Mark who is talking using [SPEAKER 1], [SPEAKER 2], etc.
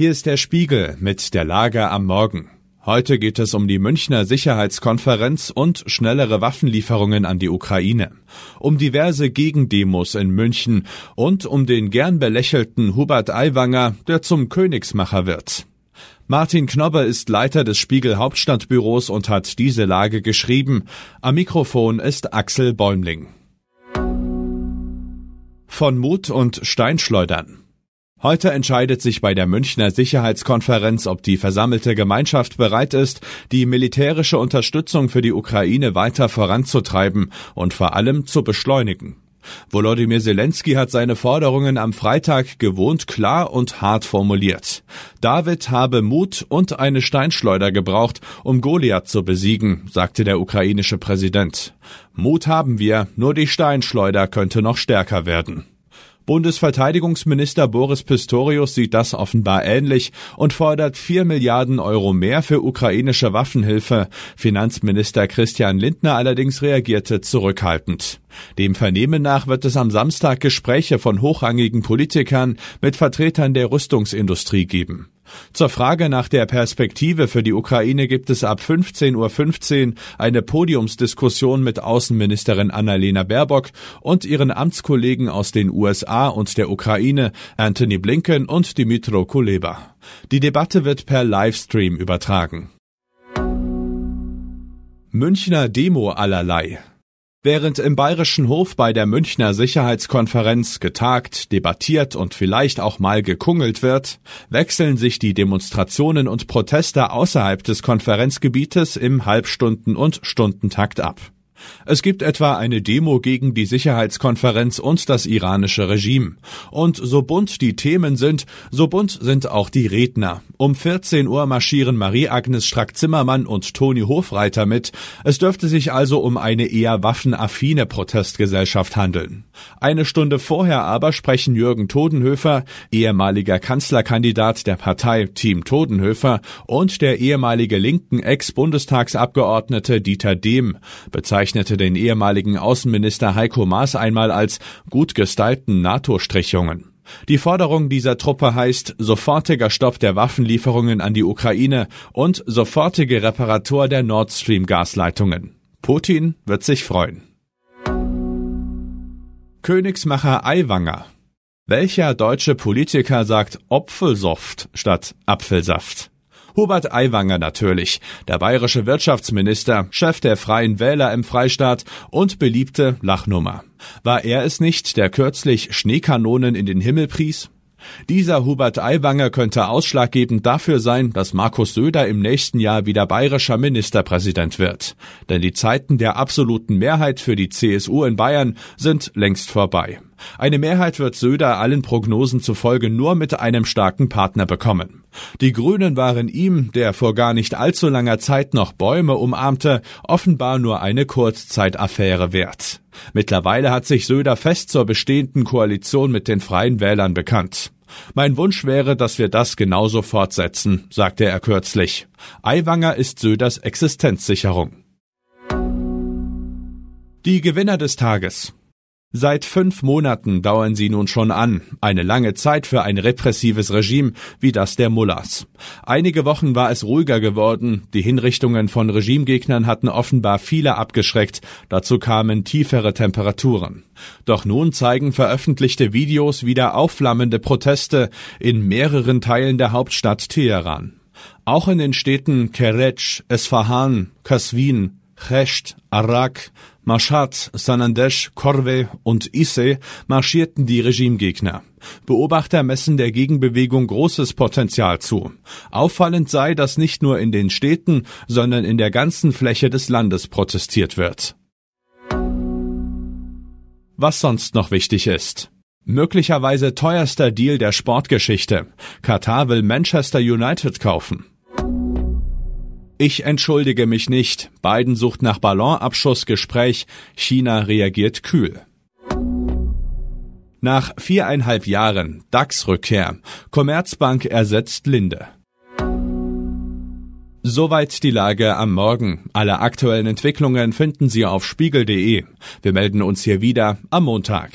[SPEAKER 1] Hier ist der Spiegel mit der Lage am Morgen. Heute geht es um die Münchner Sicherheitskonferenz und schnellere Waffenlieferungen an die Ukraine, um diverse Gegendemos in München und um den gern belächelten Hubert Aiwanger, der zum Königsmacher wird. Martin Knobbe ist Leiter des Spiegel Hauptstadtbüros und hat diese Lage geschrieben. Am Mikrofon ist Axel Bäumling. Von Mut und Steinschleudern. Heute entscheidet sich bei der Münchner Sicherheitskonferenz, ob die versammelte Gemeinschaft bereit ist, die militärische Unterstützung für die Ukraine weiter voranzutreiben und vor allem zu beschleunigen. Volodymyr Zelensky hat seine Forderungen am Freitag gewohnt klar und hart formuliert. David habe Mut und eine Steinschleuder gebraucht, um Goliath zu besiegen, sagte der ukrainische Präsident. Mut haben wir, nur die Steinschleuder könnte noch stärker werden. Bundesverteidigungsminister Boris Pistorius sieht das offenbar ähnlich und fordert 4 Milliarden Euro mehr für ukrainische Waffenhilfe. Finanzminister Christian Lindner allerdings reagierte zurückhaltend. Dem Vernehmen nach wird es am Samstag Gespräche von hochrangigen Politikern mit Vertretern der Rüstungsindustrie geben. Zur Frage nach der Perspektive für die Ukraine gibt es ab 15.15 Uhr eine Podiumsdiskussion mit Außenministerin Annalena Baerbock und ihren Amtskollegen aus den USA und der Ukraine, Anthony Blinken und Dimitro Kuleba. Die Debatte wird per Livestream übertragen. Münchner Demo allerlei. Während im Bayerischen Hof bei der Münchner Sicherheitskonferenz getagt, debattiert und vielleicht auch mal gekungelt wird, wechseln sich die Demonstrationen und Proteste außerhalb des Konferenzgebietes im Halbstunden- und Stundentakt ab. Es gibt etwa eine Demo gegen die Sicherheitskonferenz und das iranische Regime. Und so bunt die Themen sind, so bunt sind auch die Redner. Um 14 Uhr marschieren Marie-Agnes Strack-Zimmermann und Toni Hofreiter mit. Es dürfte sich also um eine eher waffenaffine Protestgesellschaft handeln. Eine Stunde vorher aber sprechen Jürgen Todenhöfer, ehemaliger Kanzlerkandidat der Partei Team Todenhöfer und der ehemalige linken Ex-Bundestagsabgeordnete Dieter Dehm, bezeichnet bezeichnete den ehemaligen Außenminister Heiko Maas einmal als gut gestylten NATO-Strichjungen. Die Forderung dieser Truppe heißt sofortiger Stopp der Waffenlieferungen an die Ukraine und sofortige Reparatur der Nord Stream Gasleitungen. Putin wird sich freuen. Königsmacher Aiwanger. Welcher deutsche Politiker sagt Opfelsoft statt Apfelsaft? Hubert Aiwanger natürlich, der bayerische Wirtschaftsminister, Chef der Freien Wähler im Freistaat und beliebte Lachnummer. War er es nicht, der kürzlich Schneekanonen in den Himmel pries? Dieser Hubert Aiwanger könnte ausschlaggebend dafür sein, dass Markus Söder im nächsten Jahr wieder bayerischer Ministerpräsident wird. Denn die Zeiten der absoluten Mehrheit für die CSU in Bayern sind längst vorbei. Eine Mehrheit wird Söder allen Prognosen zufolge nur mit einem starken Partner bekommen. Die Grünen waren ihm, der vor gar nicht allzu langer Zeit noch Bäume umarmte, offenbar nur eine Kurzzeitaffäre wert. Mittlerweile hat sich Söder fest zur bestehenden Koalition mit den Freien Wählern bekannt. Mein Wunsch wäre, dass wir das genauso fortsetzen, sagte er kürzlich. Aiwanger ist Söders Existenzsicherung. Die Gewinner des Tages. Seit fünf Monaten dauern sie nun schon an, eine lange Zeit für ein repressives Regime wie das der Mullahs. Einige Wochen war es ruhiger geworden, die Hinrichtungen von Regimegegnern hatten offenbar viele abgeschreckt, dazu kamen tiefere Temperaturen. Doch nun zeigen veröffentlichte Videos wieder aufflammende Proteste in mehreren Teilen der Hauptstadt Teheran. Auch in den Städten Kerech, Esfahan, Kasvin, Chesht, Arak, Mashhad, Sanandesh, Korwe und Isse marschierten die Regimegegner. Beobachter messen der Gegenbewegung großes Potenzial zu. Auffallend sei, dass nicht nur in den Städten, sondern in der ganzen Fläche des Landes protestiert wird. Was sonst noch wichtig ist. Möglicherweise teuerster Deal der Sportgeschichte. Katar will Manchester United kaufen. Ich entschuldige mich nicht. Biden sucht nach Ballonabschussgespräch. China reagiert kühl. Nach viereinhalb Jahren DAX-Rückkehr. Commerzbank ersetzt Linde. Soweit die Lage am Morgen. Alle aktuellen Entwicklungen finden Sie auf spiegel.de. Wir melden uns hier wieder am Montag.